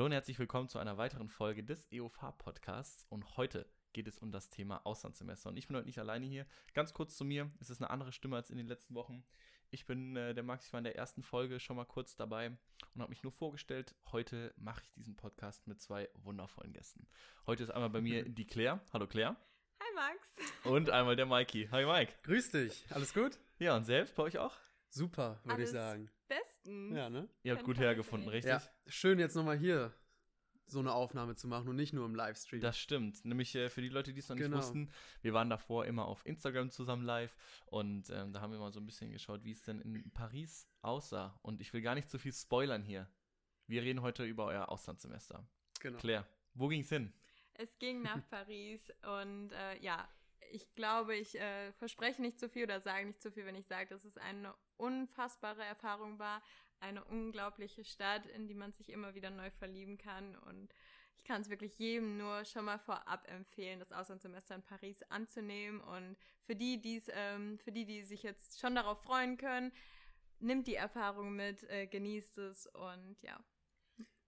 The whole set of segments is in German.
Hallo und herzlich willkommen zu einer weiteren Folge des EOFA-Podcasts. Und heute geht es um das Thema Auslandssemester. Und ich bin heute nicht alleine hier. Ganz kurz zu mir, es ist eine andere Stimme als in den letzten Wochen. Ich bin äh, der Max, ich war in der ersten Folge schon mal kurz dabei und habe mich nur vorgestellt. Heute mache ich diesen Podcast mit zwei wundervollen Gästen. Heute ist einmal bei mir die Claire. Hallo Claire. Hi Max. Und einmal der Mikey. Hi Mike. Grüß dich, alles gut? Ja, und selbst bei euch auch? Super, würde ich sagen. Bestens. Ja, ne? Ihr habt gut hergefunden, richtig? Ja, schön jetzt nochmal hier so eine Aufnahme zu machen und nicht nur im Livestream. Das stimmt. Nämlich äh, für die Leute, die es noch nicht Genau. wussten, wir waren davor immer auf Instagram zusammen live und ähm, da haben wir mal so ein bisschen geschaut, wie es denn in Paris aussah. Und ich will gar nicht zu viel spoilern hier. Wir reden heute über euer Auslandssemester. genau. Claire, wo ging's hin? Es ging nach Paris und äh, ja, ich glaube, ich äh, verspreche nicht zu viel oder sage nicht zu viel, wenn ich sage, dass es eine unfassbare Erfahrung war. Eine unglaubliche Stadt, in die man sich immer wieder neu verlieben kann. Und ich kann es wirklich jedem nur schon mal vorab empfehlen, das Auslandssemester in Paris anzunehmen. Und für die, die's, ähm, für die, die sich jetzt schon darauf freuen können, nimmt die Erfahrung mit, äh, genießt es und ja,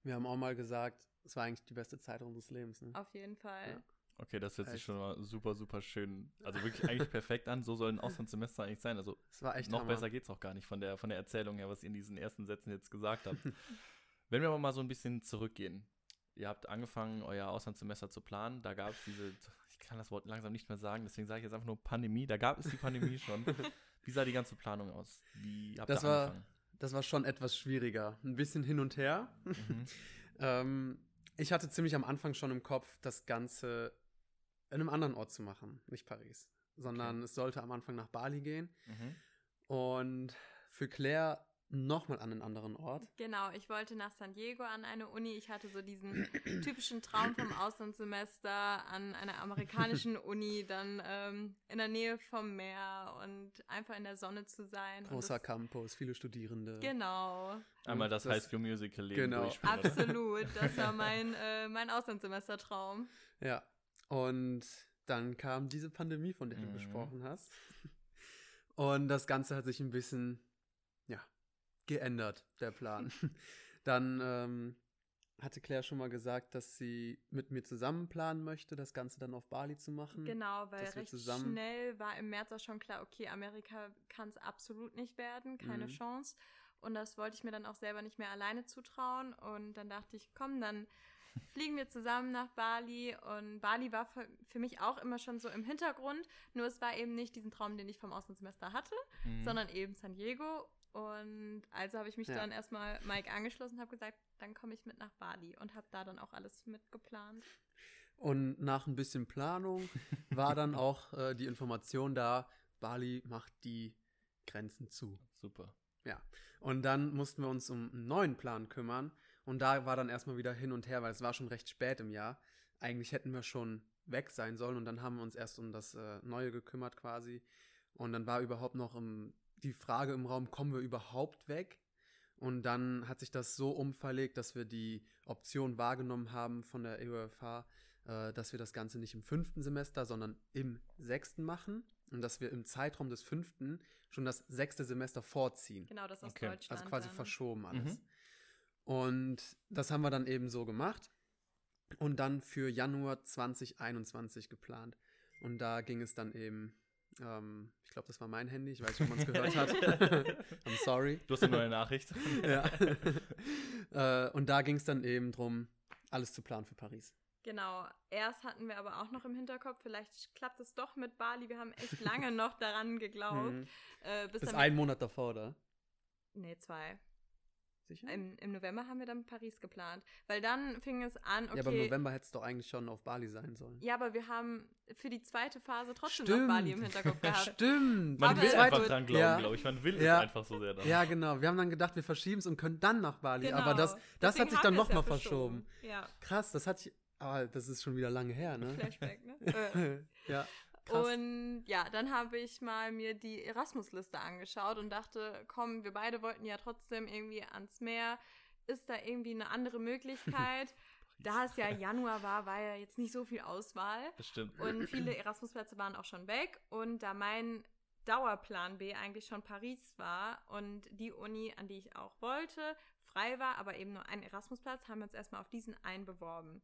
Wir haben auch mal gesagt, es war eigentlich die beste Zeit unseres Lebens. Ne? auf jeden Fall. Ja. Okay, das hört sich schon mal super, super schön, also wirklich eigentlich perfekt an. So soll ein Auslandssemester eigentlich sein. Also Es war noch Hammer. besser geht's auch gar nicht von der, von der Erzählung her, was ihr in diesen ersten Sätzen jetzt gesagt habt. Wenn wir aber mal so ein bisschen zurückgehen. Ihr habt angefangen, euer Auslandssemester zu planen. Da gab es diese, ich kann das Wort langsam nicht mehr sagen, deswegen sage ich jetzt einfach nur Pandemie. Da gab es die Pandemie schon. Wie sah die ganze Planung aus? Wie habt Das ihr war- angefangen? Das war schon etwas schwieriger. Ein bisschen hin und her. Mhm. ähm, ich hatte ziemlich am Anfang schon im Kopf, das Ganze in einem anderen Ort zu machen. Nicht Paris. Sondern es sollte am Anfang nach Bali gehen. Mhm. Und für Claire nochmal an einen anderen Ort. Genau, ich wollte nach San Diego an eine Uni. Ich hatte so diesen typischen Traum vom Auslandssemester an einer amerikanischen Uni, dann ähm, in der Nähe vom Meer und einfach in der Sonne zu sein. Großer das, Campus, viele Studierende. Genau, Einmal das, Das- High School Musical Leben genau. absolut. Das war mein, äh, mein Auslandssemestertraum. Ja, und dann kam diese Pandemie, von der du Mhm. gesprochen hast. Und das Ganze hat sich ein bisschen, ja, geändert, der Plan. dann ähm, hatte Claire schon mal gesagt, dass sie mit mir zusammen planen möchte, das Ganze dann auf Bali zu machen. Genau, weil recht zusammen- schnell war im März auch schon klar, okay, Amerika kann es absolut nicht werden, keine Mhm. Chance. Und das wollte ich mir dann auch selber nicht mehr alleine zutrauen. Und dann dachte ich, komm, dann fliegen wir zusammen nach Bali. Und Bali war für, für mich auch immer schon so im Hintergrund. Nur es war eben nicht diesen Traum, den ich vom Auslandssemester hatte, Mhm. sondern eben San Diego. Und also habe ich mich Ja. dann erstmal Mike angeschlossen und habe gesagt, dann komme ich mit nach Bali und habe da dann auch alles mitgeplant. Und nach ein bisschen Planung war dann auch äh, die Information da, Bali macht die Grenzen zu. Super. Und dann mussten wir uns um einen neuen Plan kümmern. Und da war dann erstmal wieder hin und her, weil es war schon recht spät im Jahr. Eigentlich hätten wir schon weg sein sollen und dann haben wir uns erst um das äh, Neue gekümmert quasi. Und dann war überhaupt noch im, die Frage im Raum, kommen wir überhaupt weg? Und dann hat sich das so umverlegt, dass wir die Option wahrgenommen haben von der EUFH, äh, dass wir das Ganze nicht im fünften Semester, sondern im sechsten machen. Und dass wir im Zeitraum des fünften schon das sechste Semester vorziehen. Genau, das aus Okay, Deutschland. Also quasi dann. verschoben alles. Mhm. Und das haben wir dann eben so gemacht und dann für Januar 2021 geplant. Und da ging es dann eben, ähm, ich glaube, das war mein Handy, ich weiß nicht, ob man es gehört hat. I'm sorry. Du hast eine neue Nachricht. Ja. äh, und da ging es dann eben drum, alles zu planen für Paris. Genau. Erst hatten wir aber auch noch im Hinterkopf, vielleicht klappt es doch mit Bali. Wir haben echt lange noch daran geglaubt. Mhm. Äh, bis Bis dann einen Monat davor, oder? Nee, zwei. Sicher? Im, Im November haben wir dann Paris geplant. Weil dann fing es an, okay. Ja, aber im November hätte es doch eigentlich schon auf Bali sein sollen. Ja, aber wir haben für die zweite Phase trotzdem noch Bali im Hinterkopf gehabt. Stimmt. Man Aber will es einfach wird- dran glauben, Ja. glaube ich. Man will Ja. es einfach so sehr dann. Ja, genau. Wir haben dann gedacht, wir verschieben es und können dann nach Bali. Genau. Aber das, das Deswegen hat sich dann es ja nochmal verschoben. Ja, Krass, das hat sich. Aber das ist schon wieder lange her, ne? Flashback, ne? äh. ja. Krass. Und ja, dann habe ich mal mir die Erasmus-Liste angeschaut und dachte, komm, wir beide wollten ja trotzdem irgendwie ans Meer. Ist da irgendwie eine andere Möglichkeit? da es ja Januar war, war ja jetzt nicht so viel Auswahl. Das stimmt. Und viele Erasmus-Plätze waren auch schon weg. Und da mein Dauerplan B eigentlich schon Paris war und die Uni, an die ich auch wollte, frei war, aber eben nur ein Erasmusplatz, haben wir uns erstmal auf diesen einen beworben.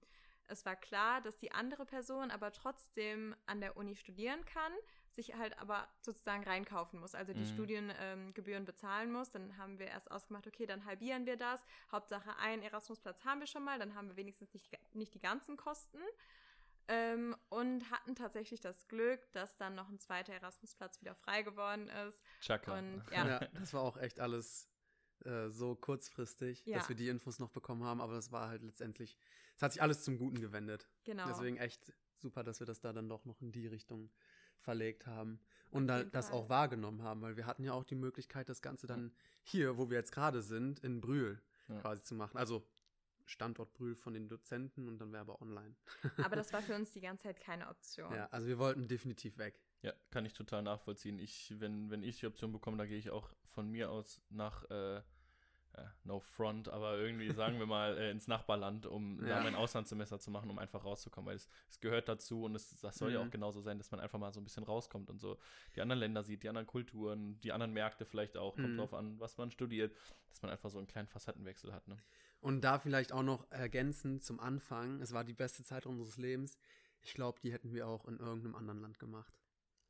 Es war klar, dass die andere Person aber trotzdem an der Uni studieren kann, sich halt aber sozusagen reinkaufen muss, also die Mhm. Studiengebühren bezahlen muss. Dann haben wir erst ausgemacht, okay, dann halbieren wir das. Hauptsache einen Erasmusplatz haben wir schon mal, dann haben wir wenigstens nicht, nicht die ganzen Kosten. Ähm, und hatten tatsächlich das Glück, dass dann noch ein zweiter Erasmusplatz wieder frei geworden ist. Chaka. Und Ja. ja, das war auch echt alles äh, so kurzfristig, Ja. dass wir die Infos noch bekommen haben, aber das war halt letztendlich, es hat sich alles zum Guten gewendet. genau. Deswegen echt super, dass wir das da dann doch noch in die Richtung verlegt haben und da, das Fall. auch wahrgenommen haben, weil wir hatten ja auch die Möglichkeit, das Ganze dann hier, wo wir jetzt gerade sind, in Brühl Ja. quasi zu machen. Also Standort Brühl von den Dozenten und dann wäre aber online. Aber das war für uns die ganze Zeit keine Option. Ja, also wir wollten definitiv weg. Ja, kann ich total nachvollziehen. Ich, wenn, wenn ich die Option bekomme, da gehe ich auch von mir aus nach, äh, no front, aber irgendwie, sagen wir mal, äh, ins Nachbarland, um Ja. da mein Auslandssemester zu machen, um einfach rauszukommen, weil es, es gehört dazu und es, das soll ja Mhm. auch genauso sein, dass man einfach mal so ein bisschen rauskommt und so die anderen Länder sieht, die anderen Kulturen, die anderen Märkte vielleicht auch, kommt Mhm. drauf an, was man studiert, dass man einfach so einen kleinen Facettenwechsel hat, ne? Und da vielleicht auch noch ergänzend zum Anfang, es war die beste Zeit unseres Lebens. Ich glaube, die hätten wir auch in irgendeinem anderen Land gemacht.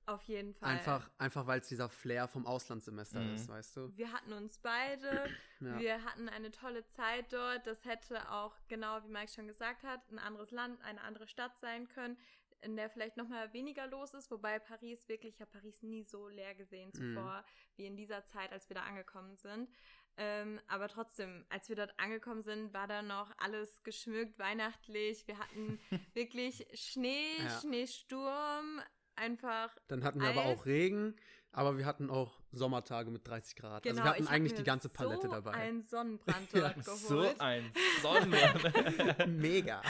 Auf jeden Fall. Einfach, einfach weil es dieser Flair vom Auslandssemester Mhm. ist, weißt du? Wir hatten uns beide, Ja. wir hatten eine tolle Zeit dort. Das hätte auch, genau wie Mike schon gesagt hat, ein anderes Land, eine andere Stadt sein können, in der vielleicht noch mal weniger los ist. Wobei Paris wirklich, ich habe Paris nie so leer gesehen Mhm. zuvor, wie in dieser Zeit, als wir da angekommen sind. Ähm, aber trotzdem, als wir dort angekommen sind, war da noch alles geschmückt, weihnachtlich. Wir hatten wirklich Schnee, Ja. Schneesturm, einfach Dann hatten wir aber Eis. auch Regen, aber wir hatten auch Sommertage mit 30 Grad. Genau, also wir hatten ich hab eigentlich die ganze Palette so dabei. einen Sonnenbrand Ja, dort So geholt. ein Sonnenbrand. Mega.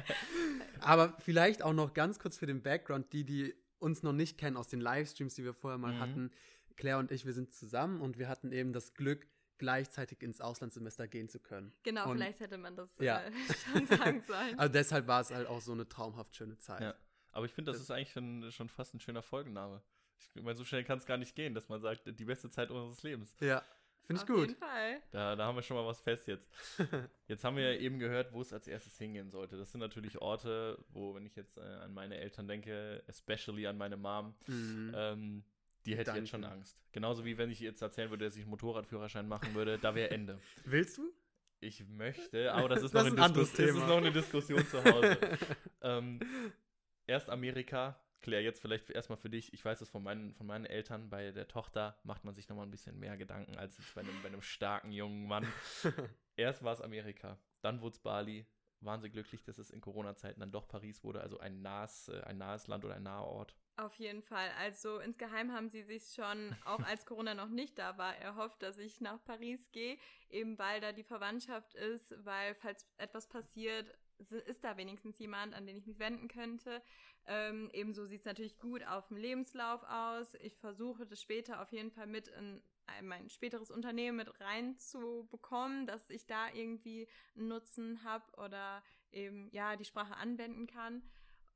aber vielleicht auch noch ganz kurz für den Background, die, die uns noch nicht kennen aus den Livestreams, die wir vorher mal Mhm. hatten. Claire und ich, wir sind zusammen und wir hatten eben das Glück, gleichzeitig ins Auslandssemester gehen zu können. Genau, Und- vielleicht hätte man das Ja. äh, schon sagen sollen. Also deshalb war es halt auch so eine traumhaft schöne Zeit. Ja. Aber ich finde, das Das- ist eigentlich schon, schon fast ein schöner Folgenname. Ich meine, so schnell kann es gar nicht gehen, dass man sagt, die beste Zeit unseres Lebens. Ja, finde ich Auf gut. jeden Fall. Da, da haben wir schon mal was fest jetzt. Jetzt haben wir ja eben gehört, wo es als erstes hingehen sollte. Das sind natürlich Orte, wo, wenn ich jetzt äh, an meine Eltern denke, especially an meine Mom, Mhm. ähm, die hätte jetzt schon Danke. Angst. Genauso wie wenn ich jetzt erzählen würde, dass ich einen Motorradführerschein machen würde, da wäre Ende. Willst du? Ich möchte, aber das ist, Das noch, ist eine ein anderes Diskus- das ist Thema. noch eine Diskussion zu Hause. ähm, erst Amerika. Claire, jetzt vielleicht erstmal für dich. Ich weiß es von meinen, von meinen Eltern. Bei der Tochter macht man sich nochmal ein bisschen mehr Gedanken als jetzt bei einem, bei einem starken jungen Mann. Erst war es Amerika, dann wurde es Bali. Waren sie glücklich, dass es in Corona-Zeiten dann doch Paris wurde, also ein nahes, äh, ein nahes Land oder ein naher Ort. Auf jeden Fall. Also insgeheim haben sie sich schon, auch als Corona noch nicht da war, erhofft, dass ich nach Paris gehe, eben weil da die Verwandtschaft ist, weil falls etwas passiert, ist da wenigstens jemand, an den ich mich wenden könnte. Ähm, ebenso sieht es natürlich gut auf dem Lebenslauf aus. Ich versuche das später auf jeden Fall mit in ein- mein späteres Unternehmen mit reinzubekommen, dass ich da irgendwie einen Nutzen habe oder eben ja die Sprache anwenden kann.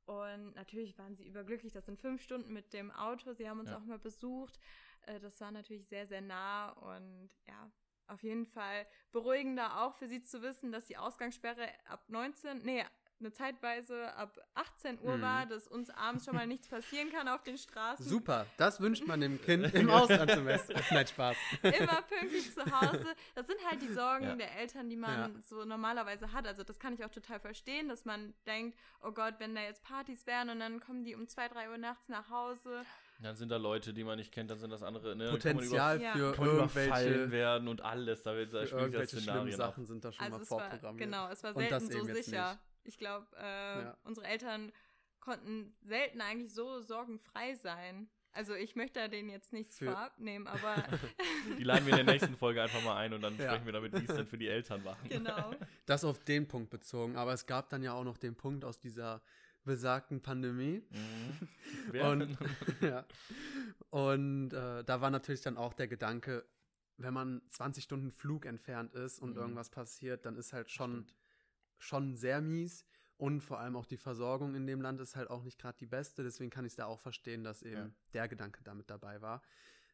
Und natürlich waren sie überglücklich. Das sind fünf Stunden mit dem Auto. Sie haben uns Ja. auch mal besucht. Äh, Das war natürlich sehr, sehr nah und ja, auf jeden Fall beruhigender auch für sie zu wissen, dass die Ausgangssperre ab 19, nee, eine Zeitweise ab 18 Uhr Mhm. war, dass uns abends schon mal nichts passieren kann auf den Straßen. Super, das wünscht man dem Kind im Auslandssemester. Nein, Spaß. Immer pünktlich zu Hause. Das sind halt die Sorgen Ja. der Eltern, die man so normalerweise hat. Also das kann ich auch total verstehen, dass man denkt, oh Gott, wenn da jetzt Partys wären und dann kommen die um 2, 3 Uhr nachts nach Hause. Dann sind da Leute, die man nicht kennt, dann sind das andere. Ne? Potenzial Ja. für Kann man, über, überfallen irgendwelche, werden und alles. Da, wird- da für ja irgendwelche schlimmen ab. Sachen sind da schon Also mal es war, vorprogrammiert. genau, es war Und das selten so sicher. nicht. Ich glaube, äh, Ja. unsere Eltern konnten selten eigentlich so sorgenfrei sein. Also ich möchte da denen jetzt nichts Für- vorab nehmen, aber Die laden wir in der nächsten Folge einfach mal ein und dann Ja. sprechen wir damit, wie es denn für die Eltern war. genau. Das auf den Punkt bezogen. Aber es gab dann ja auch noch den Punkt aus dieser besagten Pandemie. Mhm. Und, ja. und äh, da war natürlich dann auch der Gedanke, wenn man 20 Stunden Flug entfernt ist und Mhm. irgendwas passiert, dann ist halt schon, Stimmt. Schon sehr mies. Und vor allem auch die Versorgung in dem Land ist halt auch nicht gerade die beste. Deswegen kann ich es da auch verstehen, dass eben Ja. der Gedanke damit dabei war.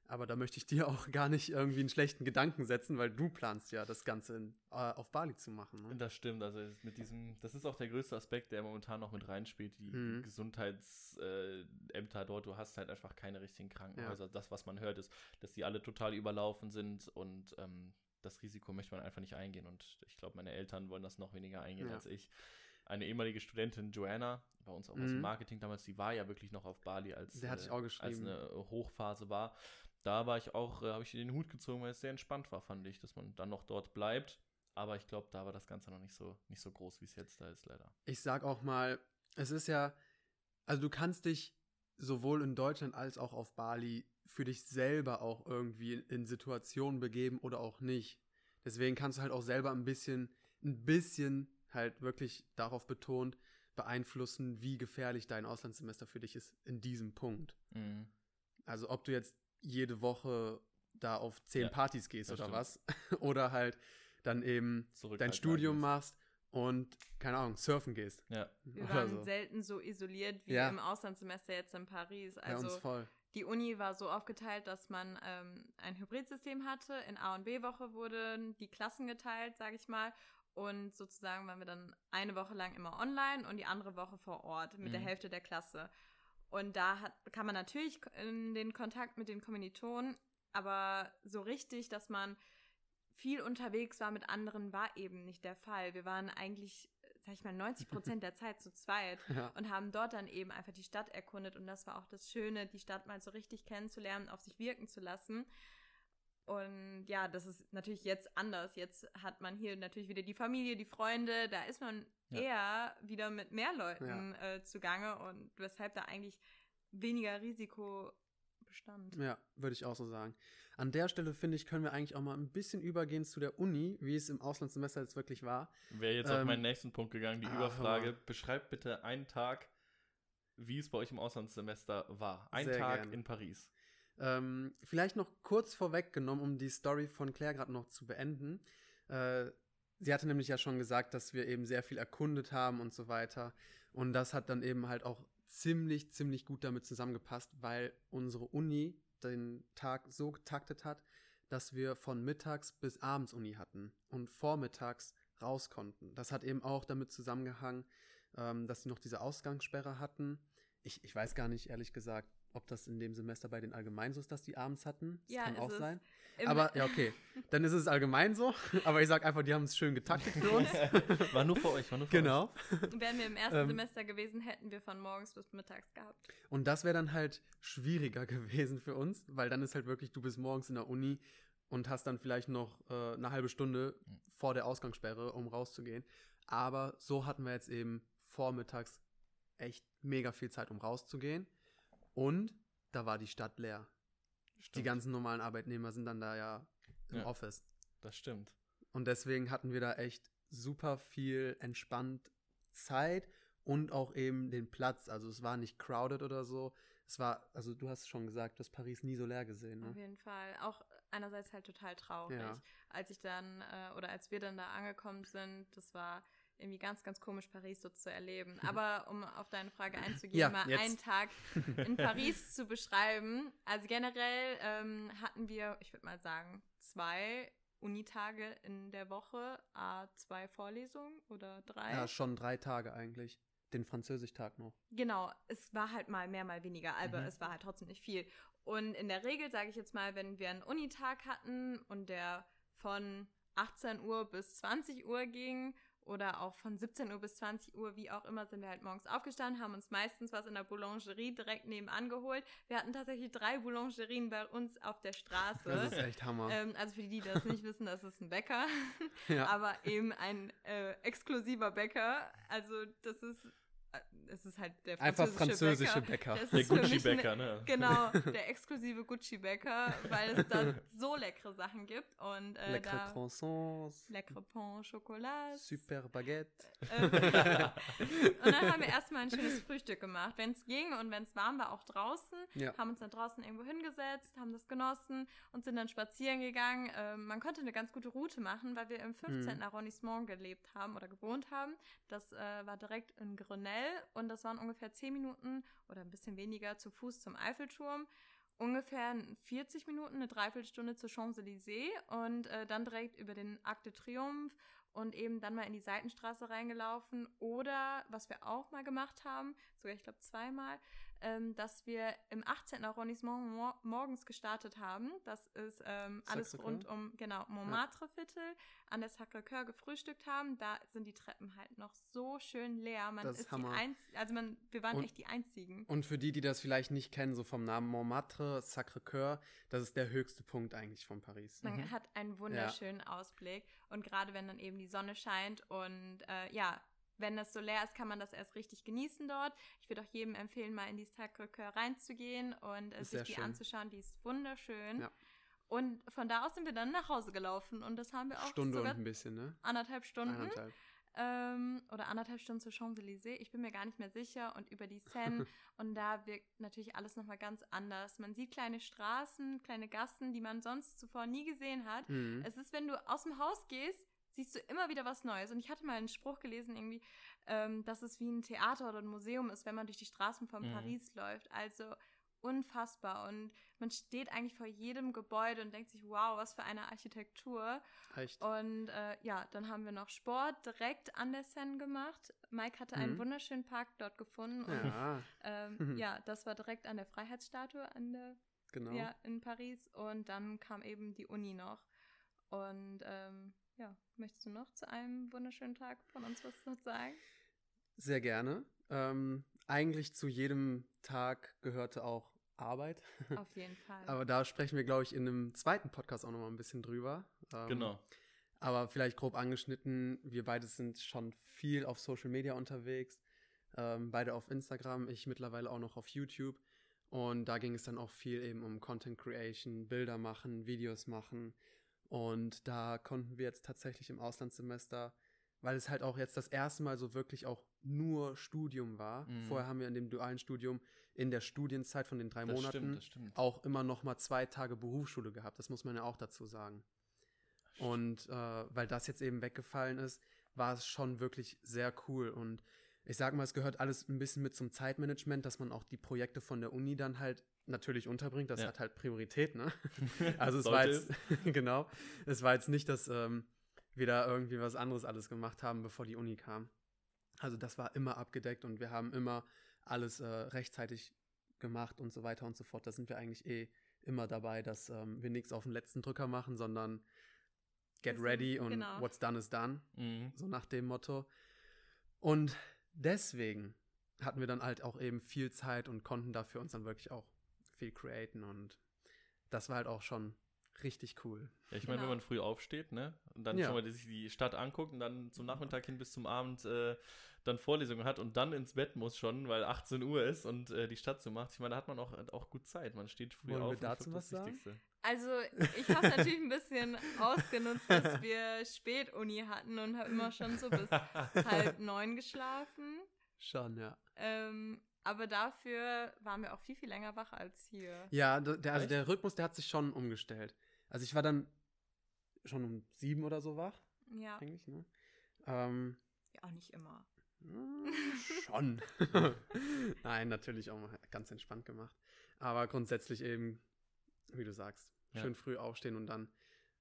Aber da möchte ich dir auch gar nicht irgendwie einen schlechten Gedanken setzen, weil du planst ja das Ganze in, äh, auf Bali zu machen. Ne? Das stimmt, also mit diesem, das ist auch der größte Aspekt, der momentan noch mit reinspielt, die Mhm. Gesundheitsämter dort, du hast halt einfach keine richtigen Krankenhäuser. Das, was man hört, ist, dass die alle total überlaufen sind und ähm, das Risiko möchte man einfach nicht eingehen und ich glaube, meine Eltern wollen das noch weniger eingehen Ja. als ich. Eine ehemalige Studentin, Joanna, bei uns auch aus dem Mhm. Marketing damals, die war ja wirklich noch auf Bali, als, äh, als eine Hochphase war. Da war ich auch, äh, habe ich den Hut gezogen, weil es sehr entspannt war, fand ich, dass man dann noch dort bleibt. Aber ich glaube, da war das Ganze noch nicht so, nicht so groß, wie es jetzt da ist, leider. ich sag auch mal, es ist ja, also du kannst dich sowohl in Deutschland als auch auf Bali für dich selber auch irgendwie in, Situationen begeben oder auch nicht. Deswegen kannst du halt auch selber ein bisschen, ein bisschen halt wirklich darauf betont beeinflussen, wie gefährlich dein Auslandssemester für dich ist in diesem Punkt. Mhm. Also ob du jetzt jede Woche da auf zehn Ja, Partys gehst oder stimmt. was. oder halt dann eben dein Zurückhaltend Studium machst und, keine Ahnung, surfen gehst. Ja, Wir waren so. selten so isoliert wie Ja. im Auslandssemester jetzt in Paris. Also voll. die Uni war so aufgeteilt, dass man ähm, ein Hybridsystem hatte. In A- und B-Woche wurden die Klassen geteilt, sage ich mal. Und sozusagen waren wir dann eine Woche lang immer online und die andere Woche vor Ort mit der Mhm. Hälfte der Klasse. Und da hat, kann man natürlich in den Kontakt mit den Kommilitonen, aber so richtig, dass man viel unterwegs war mit anderen, war eben nicht der Fall. Wir waren eigentlich, sag ich mal, 90 Prozent der Zeit zu zweit Ja. und haben dort dann eben einfach die Stadt erkundet. Und das war auch das Schöne, die Stadt mal so richtig kennenzulernen, auf sich wirken zu lassen. Und ja, das ist natürlich jetzt anders. Jetzt hat man hier natürlich wieder die Familie, die Freunde. Da ist man Ja. eher wieder mit mehr Leuten äh, zugange und weshalb da eigentlich weniger Risiko bestand. Ja, würde ich auch so sagen. An der Stelle, finde ich, können wir eigentlich auch mal ein bisschen übergehen zu der Uni, wie es im Auslandssemester jetzt wirklich war. wäre jetzt auf Ähm, meinen nächsten Punkt gegangen, die ah, Überfrage. Beschreibt bitte einen Tag, wie es bei euch im Auslandssemester war. Ein Tag gerne. in Paris. Ähm, vielleicht noch kurz vorweggenommen, um die Story von Claire gerade noch zu beenden. Äh, sie hatte nämlich ja schon gesagt, dass wir eben sehr viel erkundet haben und so weiter. Und das hat dann eben halt auch ziemlich, ziemlich gut damit zusammengepasst, weil unsere Uni den Tag so getaktet hat, dass wir von mittags bis abends Uni hatten und vormittags raus konnten. Das hat eben auch damit zusammengehangen, ähm, dass sie noch diese Ausgangssperre hatten. Ich, ich weiß gar nicht, ehrlich gesagt, ob das in dem Semester bei den allgemein so ist, dass die abends hatten. Das Ja, kann ist auch es. sein. Aber ja, okay. Dann ist es allgemein so. Aber ich sag einfach, die haben es schön getaktet für uns. War nur für euch, war nur für genau. Wären wir im ersten Ähm, Semester gewesen, hätten wir von morgens bis mittags gehabt. Und das wäre dann halt schwieriger gewesen für uns, weil dann ist halt wirklich, du bist morgens in der Uni und hast dann vielleicht noch äh, eine halbe Stunde vor der Ausgangssperre, um rauszugehen. Aber so hatten wir jetzt eben vormittags echt mega viel Zeit, um rauszugehen. Und da war die Stadt leer. euch. Die Stimmt, ganzen normalen Arbeitnehmer sind dann da ja im Ja. Office. Das stimmt. Und deswegen hatten wir da echt super viel entspannt Zeit und auch eben den Platz. Also es war nicht crowded oder so. Es war, also du hast schon gesagt, du hast Paris nie so leer gesehen, Auf ne? jeden Fall. Auch einerseits halt total traurig. Ja. Als ich dann, äh, oder als wir dann da angekommen sind, das war irgendwie ganz, ganz komisch, Paris so zu erleben. Aber um auf deine Frage einzugehen, Ja, mal jetzt. einen Tag in Paris zu beschreiben. Also generell ähm, hatten wir, ich würde mal sagen, zwei Unitage in der Woche, a zwei Vorlesungen oder drei. Ja, schon drei Tage eigentlich. Den Französisch-Tag noch. Genau, es war halt mal mehr, mal weniger, aber Mhm. es war halt trotzdem nicht viel. Und in der Regel, sage ich jetzt mal, wenn wir einen Unitag hatten und der von 18 Uhr bis 20 Uhr ging oder auch von 17 Uhr bis 20 Uhr, wie auch immer, sind wir halt morgens aufgestanden, haben uns meistens was in der Boulangerie direkt nebenan geholt. Wir hatten tatsächlich drei Boulangerien bei uns auf der Straße. Das ist echt Hammer. Ähm, also für die, die das nicht wissen, das ist ein Bäcker, ja. aber eben ein äh, exklusiver Bäcker. Also das ist es ist halt der Einfach französische, französische Bäcker. Bäcker. Der Gucci-Bäcker, ne? Genau, der exklusive Gucci-Bäcker, weil es da so leckere Sachen gibt. Und äh, Leckere da Croissants, leckere Pain au Chocolat. super Baguette. Ähm, und dann haben wir erstmal ein schönes Frühstück gemacht, wenn es ging und wenn es warm war, auch draußen. Ja. Haben uns dann draußen irgendwo hingesetzt, haben das genossen und sind dann spazieren gegangen. Ähm, man konnte eine ganz gute Route machen, weil wir im 15. Mhm. Arrondissement gelebt haben oder gewohnt haben. Das äh, war direkt in Grenelle und das waren ungefähr 10 Minuten oder ein bisschen weniger zu Fuß zum Eiffelturm. Ungefähr 40 Minuten, eine Dreiviertelstunde zur Champs-Élysées und äh, dann direkt über den Arc de Triomphe und eben dann mal in die Seitenstraße reingelaufen. Oder was wir auch mal gemacht haben, sogar ich glaube zweimal, ähm, dass wir im 18. Arrondissement mor morgens gestartet haben. Das ist ähm, alles rund um, genau, Montmartre-Viertel, an der Sacré-Cœur gefrühstückt haben. Da sind die Treppen halt noch so schön leer. Man Das ist ist die Hammer. Einz also man, wir waren Und- echt die Einzigen. Und für die, die das vielleicht nicht kennen, so vom Namen Montmartre, Sacré-Cœur, das ist der höchste Punkt eigentlich von Paris. Man Mhm. hat einen wunderschönen Ausblick und gerade wenn dann eben die Sonne scheint und äh, ja, wenn das so leer ist, kann man das erst richtig genießen dort. Ich würde auch jedem empfehlen, mal in die Sacré-Cœur reinzugehen und äh, sich die schön. anzuschauen. Die ist wunderschön. Ja. Und von da aus sind wir dann nach Hause gelaufen und das haben wir auch Stunde und ein bisschen, ne? anderthalb Stunden Eineinhalb. ähm, oder anderthalb Stunden zur Champs-Élysées. Ich bin mir gar nicht mehr sicher. Und über die Seine. und da wirkt natürlich alles nochmal ganz anders. Man sieht kleine Straßen, kleine Gassen, die man sonst zuvor nie gesehen hat. Mhm. Es ist, wenn du aus dem Haus gehst, siehst du immer wieder was Neues. Und ich hatte mal einen Spruch gelesen, irgendwie, ähm, dass es wie ein Theater oder ein Museum ist, wenn man durch die Straßen von Mhm. Paris läuft. Also unfassbar. Und man steht eigentlich vor jedem Gebäude und denkt sich, wow, was für eine Architektur. Echt. Und äh, ja, dann haben wir noch Sport direkt an der Seine gemacht. Mike hatte einen Mhm. wunderschönen Park dort gefunden. Und Ja, ähm, Mhm. ja, das war direkt an der Freiheitsstatue an der genau. ja, in Paris und dann kam eben die Uni noch. Und ähm, ja, möchtest du noch zu einem wunderschönen Tag von uns was noch sagen? Sehr gerne. Ähm, eigentlich zu jedem Tag gehörte auch Arbeit. Auf jeden Fall. Aber da sprechen wir, glaube ich, in einem zweiten Podcast auch nochmal ein bisschen drüber. Ähm, Genau. Aber vielleicht grob angeschnitten, wir beide sind schon viel auf Social Media unterwegs. Ähm, beide auf Instagram, ich mittlerweile auch noch auf YouTube. Und da ging es dann auch viel eben um Content Creation, Bilder machen, Videos machen. Und da konnten wir jetzt tatsächlich im Auslandssemester, weil es halt auch jetzt das erste Mal so wirklich auch nur Studium war. Mhm. Vorher haben wir in dem dualen Studium in der Studienzeit von den drei Das Monaten stimmt, stimmt. auch immer noch mal zwei Tage Berufsschule gehabt. Das muss man ja auch dazu sagen. Und äh, weil das jetzt eben weggefallen ist, war es schon wirklich sehr cool. Und ich sag mal, es gehört alles ein bisschen mit zum Zeitmanagement, dass man auch die Projekte von der Uni dann halt natürlich unterbringt. Das Ja. hat halt Priorität, ne? Also es war jetzt, genau, es war jetzt nicht, dass ähm, wir da irgendwie was anderes alles gemacht haben, bevor die Uni kam. Also das war immer abgedeckt und wir haben immer alles äh, rechtzeitig gemacht und so weiter und so fort. Da sind wir eigentlich eh immer dabei, dass ähm, wir nichts auf den letzten Drücker machen, sondern get ready und genau. what's done is done, Mhm. so nach dem Motto. Und deswegen hatten wir dann halt auch eben viel Zeit und konnten dafür uns dann wirklich auch viel createn und das war halt auch schon richtig cool. Ja, ich meine, Genau. wenn man früh aufsteht, ne, und dann Ja. schon mal sich die Stadt anguckt und dann zum Nachmittag hin bis zum Abend äh, dann Vorlesungen hat und dann ins Bett muss schon, weil 18 Uhr ist und äh, die Stadt so macht, ich meine, da hat man auch, auch gut Zeit. Man steht früh Wollen wir auf. und ich dazu glaub, das was sagen? Wichtigste. Also, ich habe natürlich ein bisschen ausgenutzt, dass wir Spätuni hatten und habe immer schon so bis halb neun geschlafen. Schon, ja. Ähm, aber dafür waren wir auch viel, viel länger wach als hier. Ja, der, also der Rhythmus, der hat sich schon umgestellt. Also ich war dann schon um sieben oder so wach, Ja, eigentlich, ne? Ähm, ja auch nicht immer. mm, schon. Nein, natürlich auch mal ganz entspannt gemacht. Aber grundsätzlich eben, wie du sagst, Ja. schön früh aufstehen und dann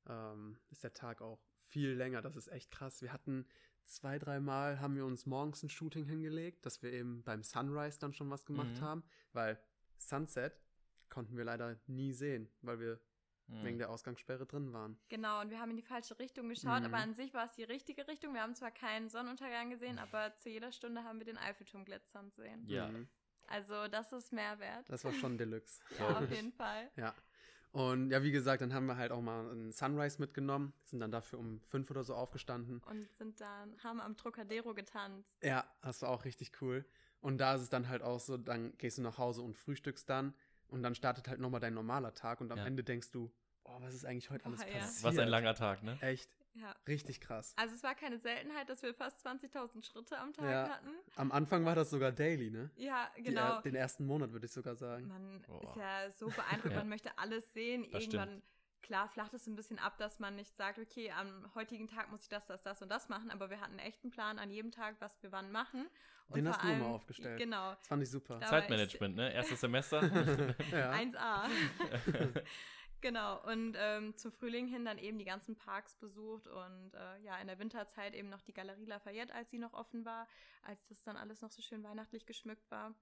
ähm, ist der Tag auch viel länger. Das ist echt krass. Wir hatten zwei, dreimal haben wir uns morgens ein Shooting hingelegt, dass wir eben beim Sunrise dann schon was gemacht Mhm. haben, weil Sunset konnten wir leider nie sehen, weil wir Mhm. wegen der Ausgangssperre drin waren. Genau, und wir haben in die falsche Richtung geschaut, Mhm. aber an sich war es die richtige Richtung. Wir haben zwar keinen Sonnenuntergang gesehen, aber zu jeder Stunde haben wir den Eiffelturm glitzern sehen. Ja. Mhm. Also das ist Mehrwert. Das war schon Deluxe. ja, auf jeden Fall. Ja. Und ja, wie gesagt, dann haben wir halt auch mal einen Sunrise mitgenommen, sind dann dafür um fünf oder so aufgestanden. Und sind dann, haben am Trocadero getanzt. Ja, das war auch richtig cool. Und da ist es dann halt auch so, dann gehst du nach Hause und frühstückst dann und dann startet halt nochmal dein normaler Tag und am Ja. Ende denkst du, oh, was ist eigentlich heute alles passiert? Was ein langer Tag, ne? Echt, Ja. richtig krass. Also es war keine Seltenheit, dass wir fast 20.000 Schritte am Tag Ja. hatten. Am Anfang war das sogar daily, ne? Ja, Die, genau. äh, den ersten Monat würde ich sogar sagen. Man Boah. ist ja so beeindruckt, Ja. man möchte alles sehen. Das Irgendwann, klar, flacht es ein bisschen ab, dass man nicht sagt, okay, am heutigen Tag muss ich das, das, das und das machen, aber wir hatten echt einen Plan an jedem Tag, was wir wann machen. Und Den hast du immer allem- aufgestellt. Genau. Das fand ich super. Zeitmanagement, ne? Erstes Semester. ja. 1a. Genau. Und ähm, zum Frühling hin dann eben die ganzen Parks besucht und äh, ja, in der Winterzeit eben noch die Galerie Lafayette, als sie noch offen war, als das dann alles noch so schön weihnachtlich geschmückt war.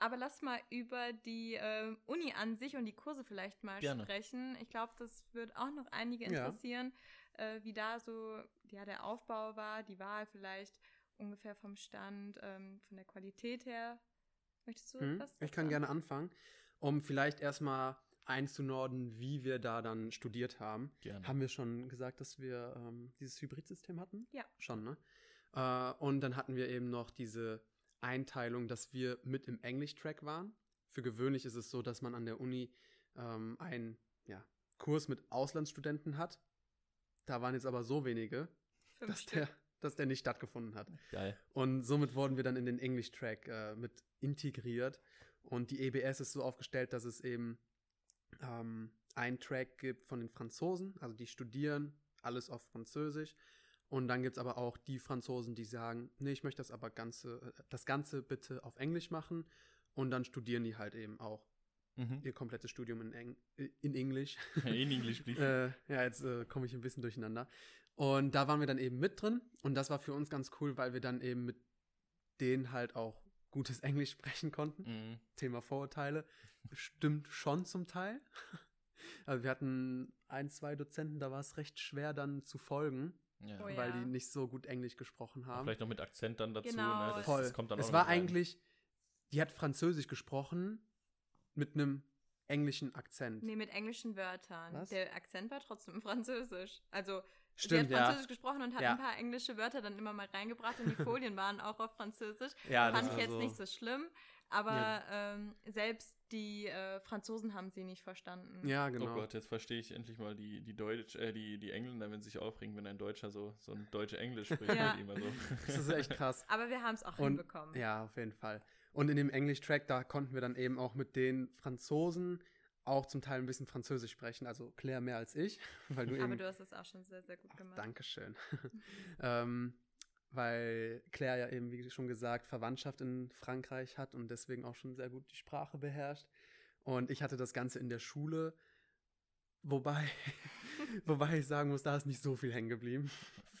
Aber lass mal über die ähm, Uni an sich und die Kurse vielleicht mal Gerne. sprechen. Ich glaube, das wird auch noch einige Ja. interessieren, äh, wie da so ja, der Aufbau war, die Wahl vielleicht ungefähr vom Stand, ähm, von der Qualität her. Möchtest du Hm, was? ich kann gerne anfangen, um vielleicht erstmal einzunorden, wie wir da dann studiert haben. Gerne. Haben wir schon gesagt, dass wir ähm, dieses Hybridsystem hatten? Ja. Schon, ne? Äh, und dann hatten wir eben noch diese Einteilung, dass wir mit im Englisch-Track waren. Für gewöhnlich ist es so, dass man an der Uni ähm, einen ja, Kurs mit Auslandsstudenten hat. Da waren jetzt aber so wenige, Fünf dass Stück. der, dass der nicht stattgefunden hat. Geil. Und somit wurden wir dann in den English-Track äh, mit integriert. Und die EBS ist so aufgestellt, dass es eben ähm, einen Track gibt von den Franzosen, also die studieren alles auf Französisch. Und dann gibt es aber auch die Franzosen, die sagen, nee, ich möchte das aber ganze, äh, das Ganze bitte auf Englisch machen. Und dann studieren die halt eben auch Mhm. ihr komplettes Studium in, Eng in Englisch. In please. Äh, ja, jetzt äh, komme ich ein bisschen durcheinander. Und da waren wir dann eben mit drin. Und das war für uns ganz cool, weil wir dann eben mit denen halt auch gutes Englisch sprechen konnten. Mhm. Thema Vorurteile. Stimmt schon zum Teil. Also wir hatten ein, zwei Dozenten, da war es recht schwer dann zu folgen, Ja. Oh ja. weil die nicht so gut Englisch gesprochen haben. Vielleicht noch mit Akzent dann dazu. Genau. Ne? Das, Voll. das kommt dann auch es war eigentlich, die hat Französisch gesprochen mit einem englischen Akzent. Nee, mit englischen Wörtern. Was? Der Akzent war trotzdem Französisch. Also, Stimmt, sie hat ja. Französisch gesprochen und hat Ja. ein paar englische Wörter dann immer mal reingebracht und die Folien waren auch auf Französisch. Ja, das Fand ich jetzt so. nicht so schlimm, aber Ja. ähm, selbst die äh, Franzosen haben sie nicht verstanden. Ja, Oh genau. Gott, jetzt verstehe ich endlich mal die, die Deutsch, äh, die, die Engländer, wenn sie sich aufregen, wenn ein Deutscher so, so ein deutsche Englisch spricht. Ja. immer so. Das ist echt krass. Aber wir haben es auch Und- hinbekommen. Ja, auf jeden Fall. Und in dem English-Track, da konnten wir dann eben auch mit den Franzosen auch zum Teil ein bisschen Französisch sprechen. Also Claire mehr als ich, weil du aber eben. du hast es auch schon sehr, sehr gut gemacht. Dankeschön. ähm, weil Claire ja eben, wie schon gesagt, Verwandtschaft in Frankreich hat und deswegen auch schon sehr gut die Sprache beherrscht. Und ich hatte das Ganze in der Schule, wobei, wobei ich sagen muss, da ist nicht so viel hängen geblieben.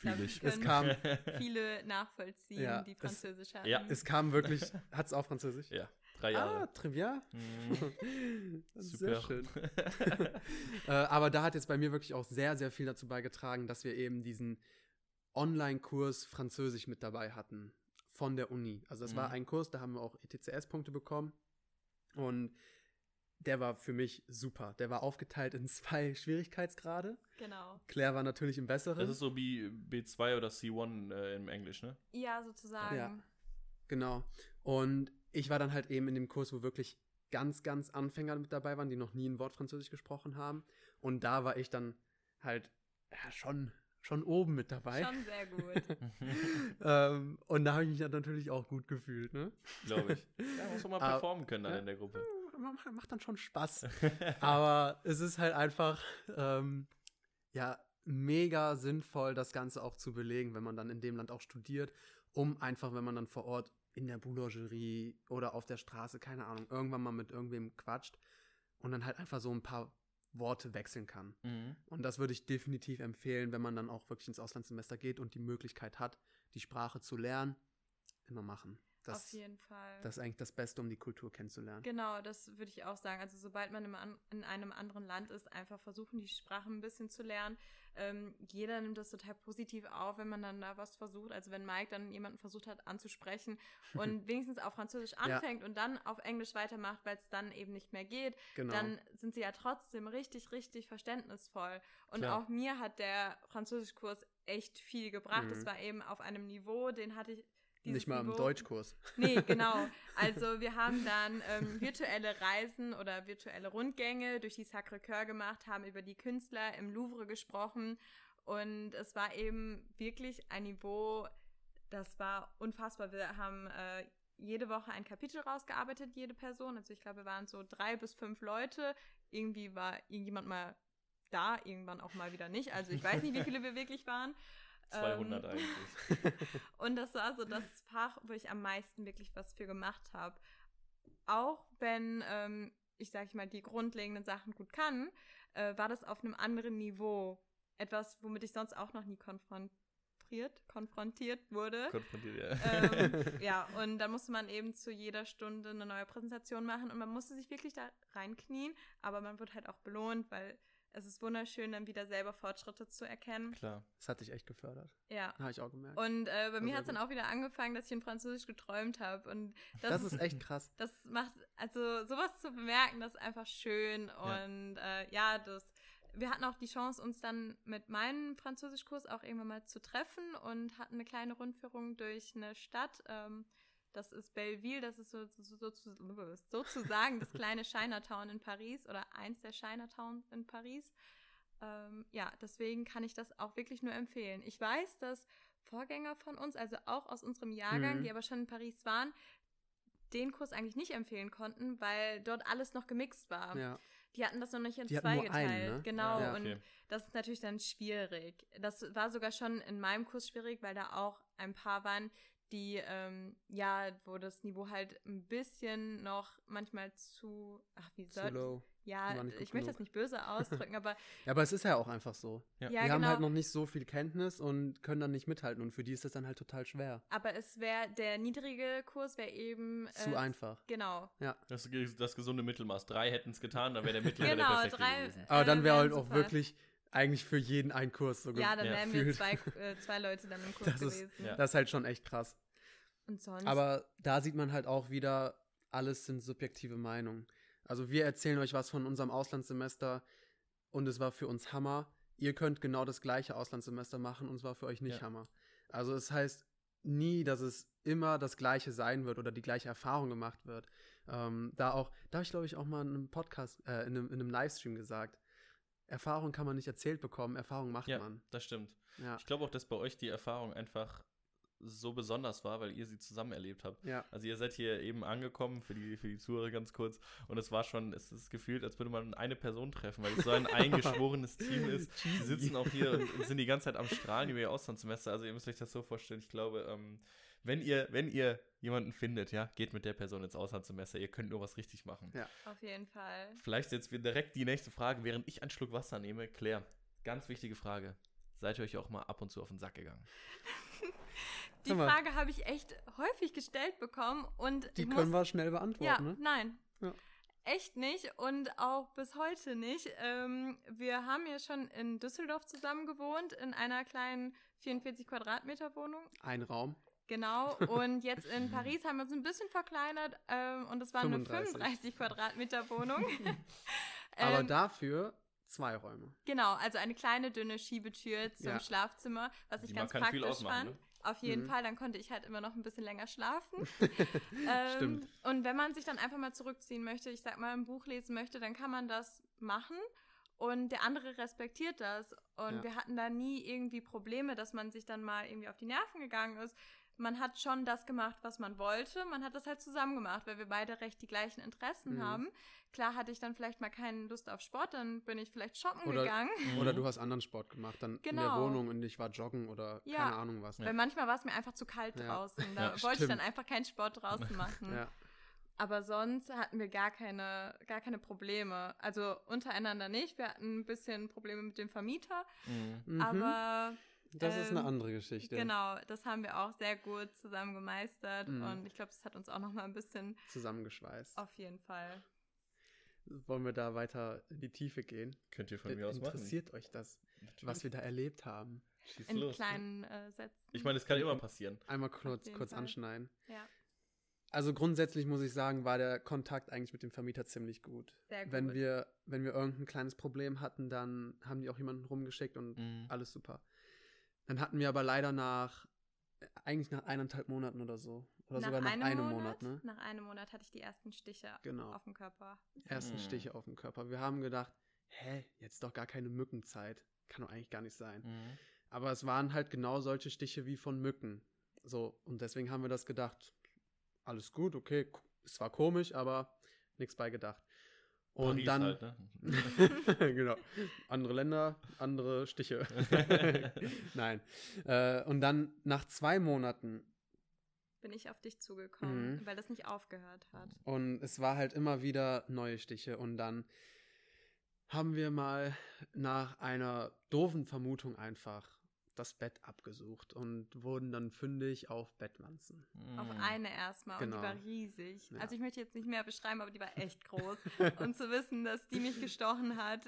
wir Es kam, Viele nachvollziehen, Ja, die es- Französisch hatten. Ja. es kam wirklich, hat es auch Französisch? ja, drei Ah, Jahre. Trivia? Mhm. Sehr Super. schön. äh, aber da hat jetzt bei mir wirklich auch sehr, sehr viel dazu beigetragen, dass wir eben diesen Online-Kurs Französisch mit dabei hatten von der Uni. Also das war Mhm. ein Kurs, da haben wir auch ETCS-Punkte bekommen und der war für mich super. Der war aufgeteilt in zwei Schwierigkeitsgrade. Genau. Claire war natürlich im besseren. Das ist so wie B2 oder C1 äh, im Englisch, ne? Ja, sozusagen. Ja. Genau. Und ich war dann halt eben in dem Kurs, wo wirklich ganz, ganz Anfänger mit dabei waren, die noch nie ein Wort Französisch gesprochen haben. Und da war ich dann halt ja, schon, schon oben mit dabei. Schon sehr gut. ähm, und da habe ich mich dann natürlich auch gut gefühlt. Ne? Glaube ich. Ja, muss man mal performen können dann ja. in der Gruppe. Macht, macht dann schon Spaß. Aber es ist halt einfach, ähm, ja, mega sinnvoll, das Ganze auch zu belegen, wenn man dann in dem Land auch studiert, um einfach, wenn man dann vor Ort in der Boulangerie oder auf der Straße, keine Ahnung, irgendwann mal mit irgendwem quatscht und dann halt einfach so ein paar Worte wechseln kann. Mhm. Und das würde ich definitiv empfehlen, wenn man dann auch wirklich ins Auslandssemester geht und die Möglichkeit hat, die Sprache zu lernen, immer machen. Das, Auf jeden Fall. das ist eigentlich das Beste, um die Kultur kennenzulernen. Genau, das würde ich auch sagen. Also sobald man in einem anderen Land ist, einfach versuchen, die Sprache ein bisschen zu lernen. Ähm, jeder nimmt das total positiv auf, wenn man dann da was versucht. Also wenn Mike dann jemanden versucht hat anzusprechen und wenigstens auf Französisch Ja. anfängt und dann auf Englisch weitermacht, weil es dann eben nicht mehr geht, Genau. dann sind sie ja trotzdem richtig, richtig verständnisvoll. Und Klar. auch mir hat der Französischkurs echt viel gebracht. Mhm. Es war eben auf einem Niveau, den hatte ich. Nicht mal im Niveau- Deutschkurs. Nee, genau. Also wir haben dann ähm, virtuelle Reisen oder virtuelle Rundgänge durch die Sacré-Cœur gemacht, haben über die Künstler im Louvre gesprochen und es war eben wirklich ein Niveau, das war unfassbar. Wir haben äh, jede Woche ein Kapitel rausgearbeitet, jede Person. Also ich glaube, wir waren so drei bis fünf Leute. Irgendwie war irgendjemand mal da, irgendwann auch mal wieder nicht. Also ich weiß nicht, wie viele wir wirklich waren. 200 Ähm, eigentlich. und das war so das Fach, wo ich am meisten wirklich was für gemacht habe. Auch wenn ähm, ich, sag ich mal, die grundlegenden Sachen gut kann, äh, war das auf einem anderen Niveau. Etwas, womit ich sonst auch noch nie konfrontiert, konfrontiert wurde. Konfrontiert, ja. ähm, ja, und dann musste man eben zu jeder Stunde eine neue Präsentation machen und man musste sich wirklich da reinknien, aber man wird halt auch belohnt, weil es ist wunderschön, dann wieder selber Fortschritte zu erkennen. Klar. Das hat dich echt gefördert. Ja. Habe ich auch gemerkt. Und äh, bei mir hat es dann auch wieder angefangen, dass ich in Französisch geträumt habe. Und das, das, ist, ist echt krass. das macht, also sowas zu bemerken, das ist einfach schön. Ja. Und äh, ja, das, wir hatten auch die Chance, uns dann mit meinem Französischkurs auch irgendwann mal zu treffen und hatten eine kleine Rundführung durch eine Stadt. Ähm, das ist Belleville, das ist so, so, so, so, sozusagen das kleine Chinatown in Paris oder eins der Chinatowns in Paris. Ähm, ja, deswegen kann ich das auch wirklich nur empfehlen. Ich weiß, dass Vorgänger von uns, also auch aus unserem Jahrgang, Mhm. die aber schon in Paris waren, den Kurs eigentlich nicht empfehlen konnten, weil dort alles noch gemixt war. Ja. Die hatten das noch nicht in Die zwei nur einen, geteilt. ne? Genau. Ja, Und okay. das ist natürlich dann schwierig. Das war sogar schon in meinem Kurs schwierig, weil da auch ein paar waren, die, ähm, ja, wo das Niveau halt ein bisschen noch manchmal zu, ach, wie Zu soll, low. ja, ich gut möchte das genug. nicht böse ausdrücken, aber Ja, aber es ist ja auch einfach so. Ja. ja, die genau. haben halt noch nicht so viel Kenntnis und können dann nicht mithalten. Und für die ist das dann halt total schwer. aber es wäre, der niedrige Kurs wäre eben. Zu äh, einfach. Genau. Das, das gesunde Mittelmaß. Drei hätten es getan, dann wäre der mittlere Genau, der perfekte drei- gewesen. Aber dann wäre halt auch wirklich eigentlich für jeden ein Kurs so Ja, dann Ja, wären wir zwei, äh, zwei Leute dann im Kurs Das ist- gewesen. Ja. Das ist halt schon echt krass. Und sonst. Aber da sieht man halt auch wieder, alles sind subjektive Meinungen. Also wir erzählen euch was von unserem Auslandssemester und es war für uns Hammer. Ihr könnt genau das gleiche Auslandssemester machen und es war für euch nicht Ja. Hammer. Also es heißt nie, dass es immer das gleiche sein wird oder die gleiche Erfahrung gemacht wird. Ähm, da auch, da habe ich glaube ich auch mal in einem Podcast, äh, in, einem, in einem Livestream gesagt, Erfahrung kann man nicht erzählt bekommen, Erfahrung macht Ja, man. das stimmt. Ja, Ich glaube auch, dass bei euch die Erfahrung einfach so besonders war, weil ihr sie zusammen erlebt habt. ja. Also ihr seid hier eben angekommen, für die, für die Zuhörer ganz kurz, und es war schon, es ist gefühlt, als würde man eine Person treffen, weil es so ein eingeschworenes Team ist. Die sitzen auch hier und, sind die ganze Zeit am Strahlen über ihr Auslandssemester. Also ihr müsst euch das so vorstellen, ich glaube, ähm, wenn ihr, wenn ihr jemanden findet, ja, geht mit der Person ins Auslandssemester, ihr könnt nur was richtig machen. Ja. Auf jeden Fall. Vielleicht jetzt wir direkt die nächste Frage, während ich einen Schluck Wasser nehme. Claire, ganz wichtige Frage. Seid ihr euch auch mal ab und zu auf den Sack gegangen? Die. Frage habe ich echt häufig gestellt bekommen und Die können muss, wir schnell Ja, beantworten, ne? nein. Ja. Echt nicht und auch bis heute nicht. Ähm, wir haben ja schon in Düsseldorf zusammen gewohnt, in einer kleinen 44 Quadratmeter Wohnung. Ein Raum. Genau. Und jetzt in Paris haben wir uns ein bisschen verkleinert ähm, und es war eine 35. 35 Quadratmeter Wohnung. Aber Ähm, dafür zwei Räume. Genau, also eine kleine dünne Schiebetür zum Ja. Schlafzimmer, was ich Die ganz man kann viel praktisch ausmachen, fand. ne? Auf jeden Mhm. Fall, dann konnte ich halt immer noch ein bisschen länger schlafen. ähm, Stimmt. Und wenn man sich dann einfach mal zurückziehen möchte, ich sag mal, ein Buch lesen möchte, dann kann man das machen. Und der andere respektiert das. Und Ja. wir hatten da nie irgendwie Probleme, dass man sich dann mal irgendwie auf die Nerven gegangen ist. Man hat schon das gemacht, was man wollte. Man hat das halt zusammen gemacht, weil wir beide recht die gleichen Interessen Mhm. haben. Klar hatte ich dann vielleicht mal keine Lust auf Sport, dann bin ich vielleicht shoppen Oder- gegangen. Oder Mhm. du hast anderen Sport gemacht, dann in der Genau. Wohnung und ich war joggen oder Ja. keine Ahnung was. Ja. Weil manchmal war es mir einfach zu kalt Ja. draußen. Da Ja, wollte ich dann stimmt. einfach keinen Sport draußen machen. Ja. Aber sonst hatten wir gar keine, gar keine Probleme. Also untereinander nicht. Wir hatten ein bisschen Probleme mit dem Vermieter. Mhm. Mhm. Aber Das ist eine Ähm, andere Geschichte. Genau, das haben wir auch sehr gut zusammen gemeistert Mhm. und ich glaube, das hat uns auch noch mal ein bisschen Zusammengeschweißt. auf jeden Fall. Wollen wir da weiter in die Tiefe gehen? Könnt ihr von mir aus machen. Interessiert euch das, was wir da erlebt haben? Schieß In los. kleinen äh, Sätzen. Ich meine, es kann immer passieren. Einmal kurz, kurz Fall. anschneiden. ja, Also grundsätzlich muss ich sagen, war der Kontakt eigentlich mit dem Vermieter ziemlich gut. sehr gut. Wenn wir, wenn wir irgendein kleines Problem hatten, dann haben die auch jemanden rumgeschickt und Mhm. alles super. Dann hatten wir aber leider nach, äh, eigentlich nach eineinhalb Monaten oder so. Oder sogar nach einem Monat, ne? Nach einem Monat hatte ich die ersten Stiche Genau. auf dem Körper. Ersten Mhm. Stiche auf dem Körper. Wir haben gedacht, hä, jetzt doch gar keine Mückenzeit. Kann doch eigentlich gar nicht sein. Mhm. Aber es waren halt genau solche Stiche wie von Mücken. So, und deswegen haben wir das gedacht. Alles gut, okay, es war komisch, aber nichts bei gedacht. Und Paris dann. Halt, ne? genau. Andere Länder, andere Stiche. Nein. Äh, und dann nach zwei Monaten, Bin ich auf dich zugekommen, Mhm. weil das nicht aufgehört hat. und es war halt immer wieder neue Stiche. Und dann haben wir mal nach einer doofen Vermutung einfach das Bett abgesucht und wurden dann fündig auf Bettwanzen. Auf Mhm. eine erstmal und Genau. die war riesig. Ja. Also ich möchte jetzt nicht mehr beschreiben, aber die war echt groß. und zu wissen, dass die mich gestochen hat,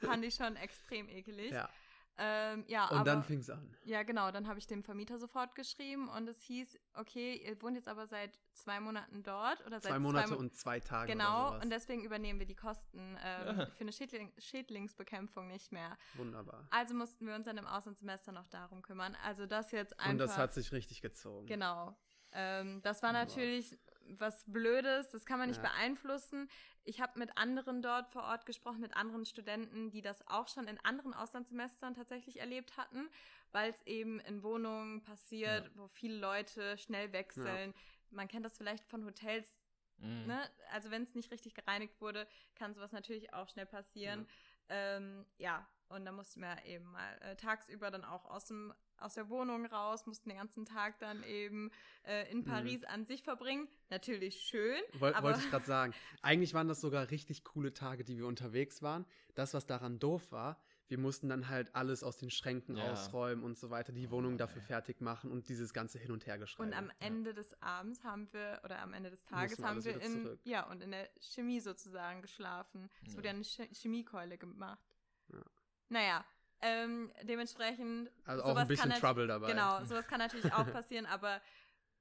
fand ich schon extrem ekelig. Ja. Ähm, ja, Und aber, dann fing es an. ja, genau, dann habe ich dem Vermieter sofort geschrieben und es hieß, okay, ihr wohnt jetzt aber seit zwei Monaten dort oder seit Zwei Monate Mo- und zwei Tage. Genau, Oder sowas. und deswegen übernehmen wir die Kosten ähm, für eine Schädling Schädlingsbekämpfung nicht mehr. Wunderbar. Also mussten wir uns dann im Auslandssemester noch darum kümmern. Also das jetzt einfach. Und das hat sich richtig gezogen. Genau. Ähm, das war Boah. natürlich was Blödes, das kann man nicht Ja. beeinflussen. Ich habe mit anderen dort vor Ort gesprochen, mit anderen Studenten, die das auch schon in anderen Auslandssemestern tatsächlich erlebt hatten, weil es eben in Wohnungen passiert, Ja. wo viele Leute schnell wechseln. Man kennt das vielleicht von Hotels, Mhm. ne? Also wenn es nicht richtig gereinigt wurde, kann sowas natürlich auch schnell passieren. Ähm, ja, und da mussten wir eben mal äh, tagsüber dann auch aus, dem, aus der Wohnung raus, mussten den ganzen Tag dann eben äh, in Mhm. Paris an sich verbringen. Natürlich schön, Woll, aber wollte ich gerade sagen. Eigentlich waren das sogar richtig coole Tage, die wir unterwegs waren. Das, was daran doof war, wir mussten dann halt alles aus den Schränken Ja. ausräumen und so weiter, die Oh Wohnung Mann, dafür fertig machen und dieses ganze Hin- und Hergeschreibe. und am Ende des Abends haben wir, oder am Ende des Tages wir haben wir in, zurück. ja, und in der Chemie sozusagen geschlafen. Es Ja. wurde ja eine Ch Chemiekeule gemacht. Ja. Naja, ähm, dementsprechend. also auch ein bisschen Trouble dabei. Genau, sowas kann natürlich auch passieren, aber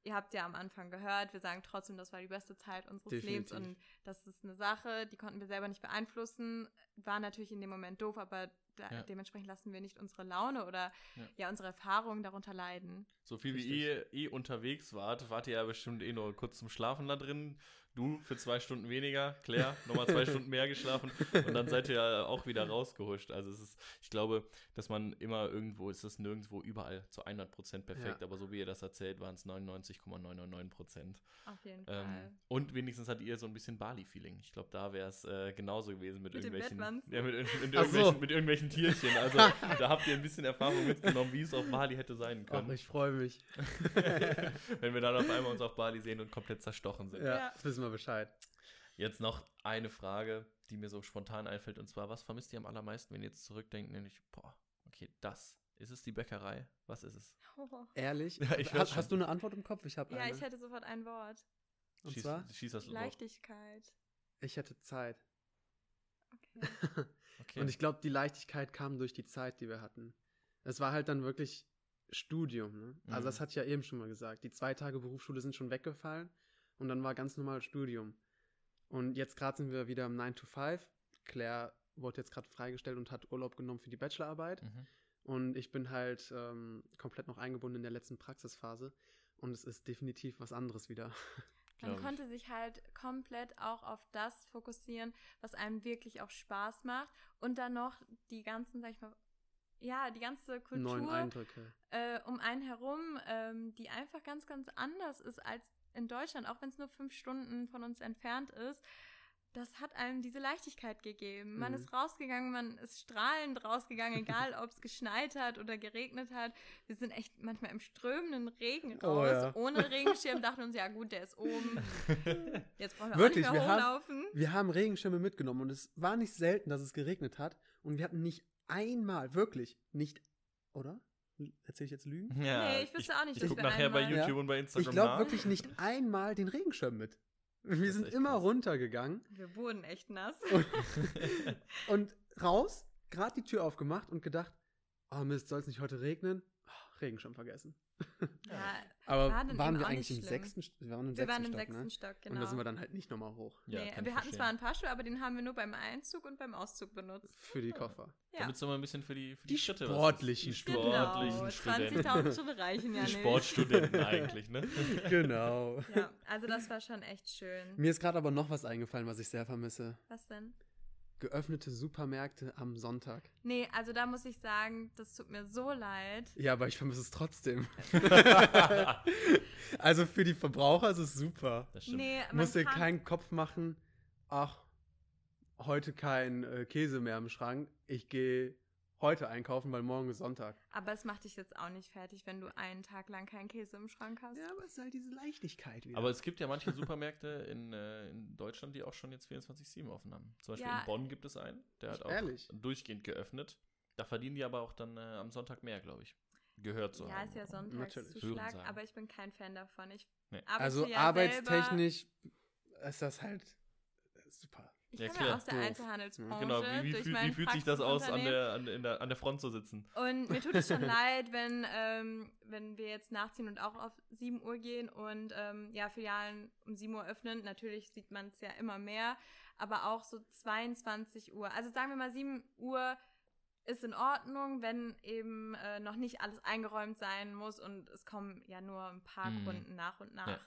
ihr habt ja am Anfang gehört, wir sagen trotzdem, das war die beste Zeit unseres Lebens Definitiv. und das ist eine Sache, die konnten wir selber nicht beeinflussen. War natürlich in dem Moment doof, aber da, Ja. dementsprechend lassen wir nicht unsere Laune oder Ja. ja, unsere Erfahrungen darunter leiden. So viel wie ihr eh unterwegs wart, wart ihr ja bestimmt eh nur kurz zum Schlafen da drin. Du für zwei Stunden weniger, Claire, nochmal zwei Stunden mehr geschlafen und dann seid ihr ja auch wieder rausgehuscht. Also es ist, ich glaube, dass man immer irgendwo, es ist nirgendwo überall zu 100% perfekt, Ja. aber so wie ihr das erzählt, waren es 99,999%. Auf jeden Ähm, Fall. und wenigstens hattet ihr so ein bisschen Bali-Feeling. Ich glaube, da wäre es äh, genauso gewesen mit, Mit irgendwelchen, ja, mit, mit, mit, Ach so. irgendwelchen, mit irgendwelchen Tierchen. Also da habt ihr ein bisschen Erfahrung mitgenommen, wie es auf Bali hätte sein Ach, können. ich freue mich. wenn wir dann auf einmal uns auf Bali sehen und komplett zerstochen sind. Ja, jetzt wissen wir Bescheid. Jetzt noch eine Frage, die mir so spontan einfällt, und zwar, was vermisst ihr am allermeisten, wenn ihr jetzt zurückdenkt, nämlich, boah, okay, das. Ist es die Bäckerei? Was ist es? Oh. Ehrlich? Ja, ich Ha- hör's schon. hast du eine Antwort im Kopf? Ich habe Ja, eine. ich hätte sofort ein Wort. und schieß, zwar, schieß das los. Leichtigkeit. ich hätte Zeit. Okay. Und ich glaube, die Leichtigkeit kam durch die Zeit, die wir hatten. Es war halt dann wirklich Studium. Ne? Also Mhm. das hatte ich ja eben schon mal gesagt. Die zwei Tage Berufsschule sind schon weggefallen und dann war ganz normal Studium. Und jetzt gerade sind wir wieder im 9 to 5. Claire wurde jetzt gerade freigestellt und hat Urlaub genommen für die Bachelorarbeit. mhm. Und ich bin halt ähm, komplett noch eingebunden in der letzten Praxisphase. Und es ist definitiv was anderes wieder. Man ich. konnte sich halt komplett auch auf das fokussieren, was einem wirklich auch Spaß macht und dann noch die ganzen, sag ich mal, ja, die ganze Kultur äh, um einen herum, ähm, die einfach ganz, ganz anders ist als in Deutschland, auch wenn es nur fünf Stunden von uns entfernt ist. Das hat einem diese Leichtigkeit gegeben. Man Mhm. ist rausgegangen, man ist strahlend rausgegangen, egal ob es geschneit hat oder geregnet hat. Wir sind echt manchmal im strömenden Regen Oh, raus, ja. ohne Regenschirm, dachten uns, ja gut, der ist oben. Jetzt brauchen wir Wirklich, auch nicht wir mehr haben- hochlaufen. Wir haben Regenschirme mitgenommen und es war nicht selten, dass es geregnet hat. Und wir hatten nicht einmal, wirklich, nicht, oder? Erzähle ich jetzt Lügen? Ja, Nee, ich wüsste auch nicht, Ich, dass guck wir nachher bei einmal- YouTube Ja. und bei Ich Instagram glaube nach. wirklich nicht einmal den Regenschirm mit. Wir sind immer krass. runtergegangen Wir wurden echt nass. und raus, gerade die Tür aufgemacht und gedacht, oh Mist, soll es nicht heute regnen? Oh, Regenschirm vergessen. Ja, Aber War waren wir eigentlich im schlimm. sechsten, St- wir waren im wir waren sechsten im Stock, sechsten ne? Stock, genau. Und da sind wir dann halt nicht nochmal hoch Ja, nee, wir hatten zwar einen Fahrstuhl, aber den haben wir nur beim Einzug und beim Auszug benutzt. für die Koffer. Ja, Damit so mal ein bisschen für die, für die, Die Schritte. was sportlichen Studenten. sportlichen genau. Studenten. 20.000 Schritte reichen ja Die. Sportstudenten eigentlich, ne? genau. Ja, also das war schon echt schön. Mir ist gerade aber noch was eingefallen, was ich sehr vermisse. Was denn? Geöffnete Supermärkte am Sonntag. Nee, also da muss ich sagen, das tut mir so leid. Ja, aber ich vermisse es trotzdem. also für die Verbraucher ist es super. Das stimmt. Nee, Du man musst dir keinen Kopf machen, ach, heute kein äh, Käse mehr im Schrank. Ich gehe heute einkaufen, weil morgen ist Sonntag. Aber es macht dich jetzt auch nicht fertig, wenn du einen Tag lang keinen Käse im Schrank hast. Ja, aber es ist halt diese Leichtigkeit wieder. Aber es gibt ja manche Supermärkte in, äh, in Deutschland, die auch schon jetzt 24-7 offen haben. Zum Beispiel Ja. in Bonn gibt es einen, der hat auch Ehrlich? durchgehend geöffnet. Da verdienen die aber auch dann äh, am Sonntag mehr, glaube ich. Gehört so. Ja, ist ja Sonntagszuschlag, aber ich bin kein Fan davon. Ich Nee. also ja arbeitstechnisch ist das halt super. Ich Ja, komme klar. ja aus der Doof. Einzelhandelsbranche. Genau, wie, wie, durch fühl, wie fühlt sich das aus, an der, an, in der, an der Front zu sitzen? Und mir tut es schon leid, wenn, ähm, wenn wir jetzt nachziehen und auch auf 7 Uhr gehen und ähm, ja, Filialen um 7 Uhr öffnen. Natürlich sieht man es ja immer mehr, aber auch so 22 Uhr. Also sagen wir mal 7 Uhr ist in Ordnung, wenn eben äh, noch nicht alles eingeräumt sein muss und es kommen ja nur ein paar Mhm. Kunden nach und nach. Ja.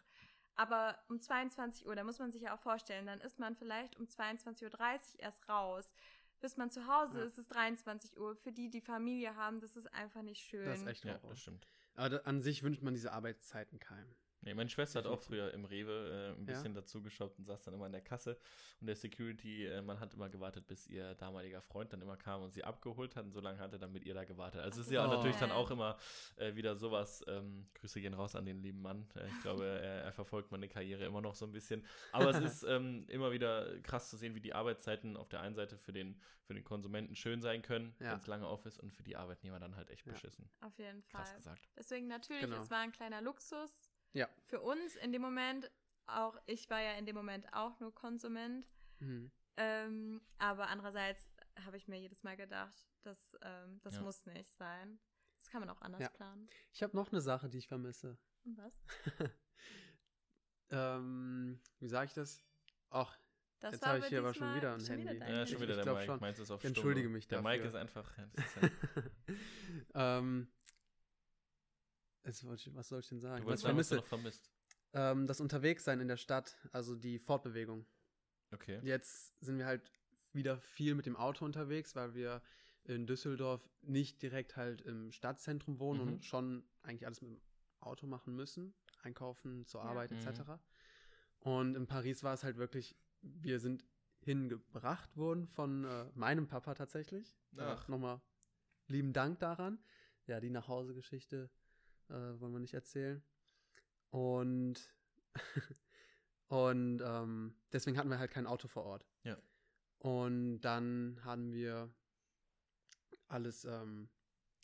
Aber um 22 Uhr, da muss man sich ja auch vorstellen, dann ist man vielleicht um 22.30 Uhr erst raus. Bis man zu Hause Ja. ist es 23 Uhr. Für die, die Familie haben, das ist einfach nicht schön. Das ist echt Ja, das stimmt. Aber da, an sich wünscht man diese Arbeitszeiten keinem. Nee, meine Schwester hat auch früher im Rewe äh, ein Ja? bisschen dazu geschaut und saß dann immer in der Kasse. Und der Security, äh, man hat immer gewartet, bis ihr damaliger Freund dann immer kam und sie abgeholt hat. Und so lange hat er dann mit ihr da gewartet. Also es ist ja Oh. natürlich dann Ja. auch immer äh, wieder sowas. Ähm, Grüße gehen raus an den lieben Mann. Äh, ich glaube, er, er verfolgt meine Karriere immer noch so ein bisschen. Aber es ist ähm, immer wieder krass zu sehen, wie die Arbeitszeiten auf der einen Seite für den, für den Konsumenten schön sein können, Ja. wenn es lange auf ist und für die Arbeitnehmer dann halt echt Ja. beschissen. Auf jeden Fall. Krass gesagt. Deswegen natürlich, Genau. es war ein kleiner Luxus Ja. für uns in dem Moment. Auch ich war ja in dem Moment auch nur Konsument. Mhm. Ähm, aber andererseits habe ich mir jedes Mal gedacht, das, ähm, das Ja. muss nicht sein. Das kann man auch anders Ja. planen. Ich habe noch eine Sache, die ich vermisse. Und was? ähm, wie sage ich das? Ach, Das Jetzt war habe ich hier aber schon wieder ein Handy. dein Ja, Ich- schon ich wieder der glaub Mike. schon. Meins ist auf Ich entschuldige Stumme. mich Der dafür. Mike ist einfach. Ja, ist ja, ähm, es ich- was soll ich denn sagen? du Was sagen, was du vermisse? noch vermisst. Ähm, das Unterwegssein in der Stadt, also die Fortbewegung. Okay. Jetzt sind wir halt wieder viel mit dem Auto unterwegs, weil wir in Düsseldorf nicht direkt halt im Stadtzentrum wohnen Mhm. und schon eigentlich alles mit dem Auto machen müssen. Einkaufen, zur Ja. Arbeit Mhm. etc. Und in Paris war es halt wirklich, wir sind hingebracht worden von äh, meinem Papa tatsächlich. Ach. Äh, Nochmal lieben Dank daran. Ja, die Nachhause-Geschichte äh, wollen wir nicht erzählen. Und, und ähm, deswegen hatten wir halt kein Auto vor Ort. Ja. Und dann haben wir alles, ähm,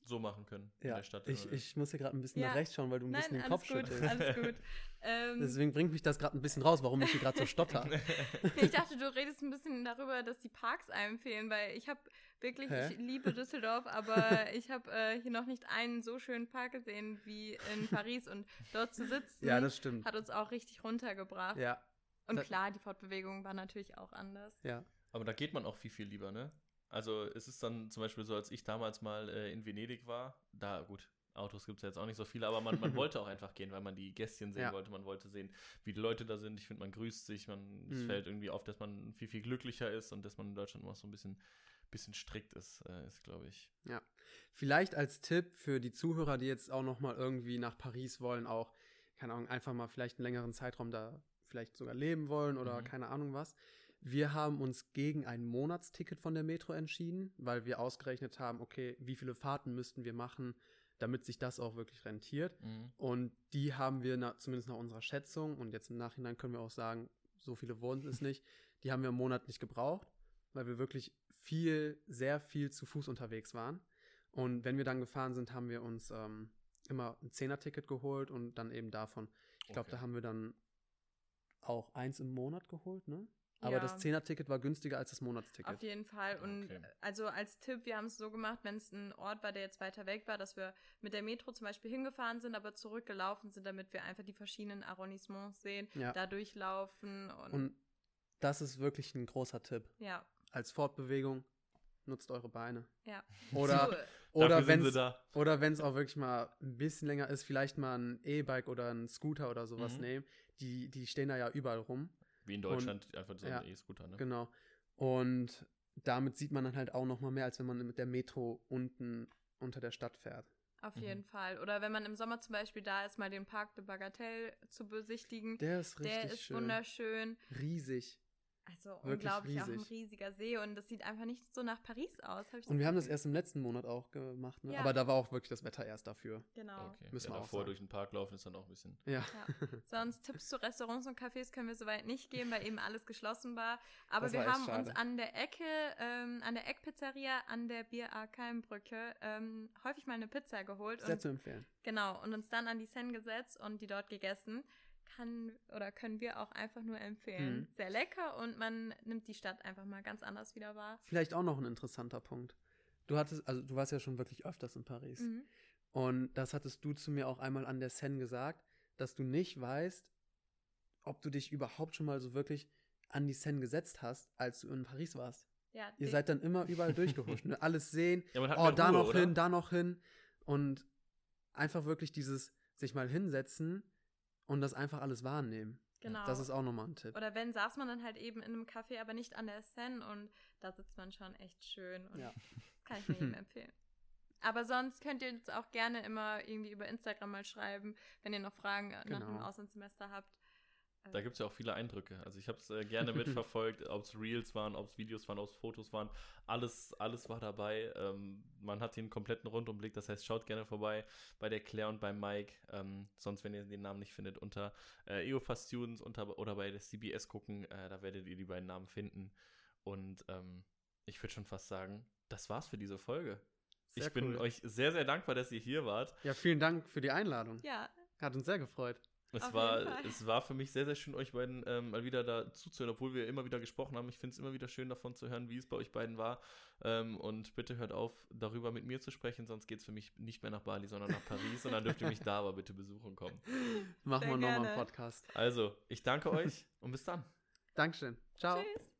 So machen können in ja, der Stadt. ich, ich muss hier gerade ein bisschen Ja. nach rechts schauen, weil du ein bisschen Nein, den Kopf gut, schüttelst. alles gut. Ähm, Deswegen bringt mich das gerade ein bisschen raus, warum ich hier gerade so stotter. ich dachte, du redest ein bisschen darüber, dass die Parks einem fehlen, weil ich habe wirklich, Hä? ich liebe Düsseldorf, aber ich habe äh, hier noch nicht einen so schönen Park gesehen wie in Paris und dort zu sitzen ja, das stimmt. hat uns auch richtig runtergebracht. Ja, Und da- klar, die Fortbewegung war natürlich auch anders. ja. Aber da geht man auch viel, viel lieber, ne? Also es ist dann zum Beispiel so, als ich damals mal äh, in Venedig war, da, gut, Autos gibt es ja jetzt auch nicht so viele, aber man, man wollte auch einfach gehen, weil man die Gästchen sehen Ja. wollte, man wollte sehen, wie die Leute da sind. Ich finde, man grüßt sich, man, es Mhm. fällt irgendwie auf, dass man viel, viel glücklicher ist und dass man in Deutschland immer so ein bisschen, bisschen strikt ist, äh, ist, glaube ich. Vielleicht als Tipp für die Zuhörer, die jetzt auch noch mal irgendwie nach Paris wollen, auch, keine Ahnung, einfach mal vielleicht einen längeren Zeitraum da vielleicht sogar leben wollen oder Mhm. keine Ahnung was. Wir haben uns gegen ein Monatsticket von der Metro entschieden, weil wir ausgerechnet haben, okay, wie viele Fahrten müssten wir machen, damit sich das auch wirklich rentiert. Mhm. Und die haben wir na, zumindest nach unserer Schätzung, und jetzt im Nachhinein können wir auch sagen, so viele wurden es nicht, die haben wir im Monat nicht gebraucht, weil wir wirklich viel, sehr viel zu Fuß unterwegs waren. Und wenn wir dann gefahren sind, haben wir uns ähm, immer ein Zehner-Ticket geholt und dann eben davon. Ich glaube, Okay. da haben wir dann auch eins im Monat geholt, ne? Aber Ja. das Zehner-Ticket war günstiger als das Monatsticket. Auf jeden Fall. Und Okay. also als Tipp, wir haben es so gemacht, wenn es ein Ort war, der jetzt weiter weg war, dass wir mit der Metro zum Beispiel hingefahren sind, aber zurückgelaufen sind, damit wir einfach die verschiedenen Arrondissements sehen, Ja. da durchlaufen und, Und das ist wirklich ein großer Tipp. ja, Als Fortbewegung nutzt eure Beine. ja. Oder, So, oder wenn es da. oder wenn's auch wirklich mal ein bisschen länger ist, vielleicht mal ein E-Bike oder ein Scooter oder sowas Mhm. nehmen. Die, die stehen da ja überall rum. Wie in Deutschland einfach so ja, ein E-Scooter, ne? Genau. Und damit sieht man dann halt auch noch mal mehr, als wenn man mit der Metro unten unter der Stadt fährt. auf Mhm. jeden Fall. Oder wenn man im Sommer zum Beispiel da ist, mal den Park de Bagatelle zu besichtigen. Der ist richtig Der ist schön. wunderschön. Riesig. Also Wirklich unglaublich, auch ein riesig. riesiger See und das sieht einfach nicht so nach Paris aus. hab ich Und wir haben das erst im letzten Monat auch gemacht, ne? Ja. Aber da war auch wirklich das Wetter erst dafür. Genau. Okay. Müssen ja, wir auch davor sagen. durch den Park laufen ist dann auch ein bisschen. Ja. Ja. Sonst Tipps zu Restaurants und Cafés können wir soweit nicht geben, weil eben alles geschlossen war. Aber Das wir war haben uns an der Ecke, ähm, an der Eckpizzeria an der Bier A Keimbrücke ähm, häufig mal eine Pizza geholt. Sehr Und, zu empfehlen. genau, und uns dann an die Seine gesetzt und die dort gegessen. Kann oder können wir auch einfach nur empfehlen. Mhm. Sehr lecker und man nimmt die Stadt einfach mal ganz anders wieder wahr. Vielleicht auch noch ein interessanter Punkt. Du hattest, also du warst ja schon wirklich öfters in Paris. Mhm. Und das hattest du zu mir auch einmal an der Seine gesagt, dass du nicht weißt, ob du dich überhaupt schon mal so wirklich an die Seine gesetzt hast, als du in Paris warst. Ja, Ihr seid dann immer überall durchgehuscht. Ne? Alles sehen, Ja, oh, da Ruhe, noch oder? hin, da noch hin. Und einfach wirklich dieses sich mal hinsetzen und das einfach alles wahrnehmen. genau. Das ist auch nochmal ein Tipp. Oder wenn, saß man dann halt eben in einem Café, aber nicht an der Seine und da sitzt man schon echt schön und Ja. kann ich mir jedem empfehlen. Aber sonst könnt ihr uns auch gerne immer irgendwie über Instagram mal schreiben, wenn ihr noch Fragen nach dem Genau. Auslandssemester habt. Da gibt es ja auch viele Eindrücke. Also ich habe es äh, gerne mitverfolgt, ob es Reels waren, ob es Videos waren, ob es Fotos waren. Alles, alles war dabei. Ähm, man hat den kompletten Rundumblick. Das heißt, schaut gerne vorbei bei der Claire und bei Mike. Ähm, sonst, wenn ihr den Namen nicht findet, unter äh, EOFA Students unter, oder bei der CBS gucken. Äh, da werdet ihr die beiden Namen finden. Und ähm, ich würde schon fast sagen, das war's für diese Folge. Sehr ich bin cool. euch sehr, sehr dankbar, dass ihr hier wart. Ja, vielen Dank für die Einladung. Ja, Hat uns sehr gefreut. Es Auf war, es war für mich sehr, sehr schön, euch beiden ähm, mal wieder da zuzuhören, obwohl wir immer wieder gesprochen haben. Ich finde es immer wieder schön davon zu hören, wie es bei euch beiden war. Ähm, und bitte hört auf, darüber mit mir zu sprechen, sonst geht es für mich nicht mehr nach Bali, sondern nach Paris. und dann dürft ihr mich da aber bitte besuchen kommen. Machen wir nochmal einen. Podcast. Also, ich danke euch und bis dann. Dankeschön. Ciao. tschüss.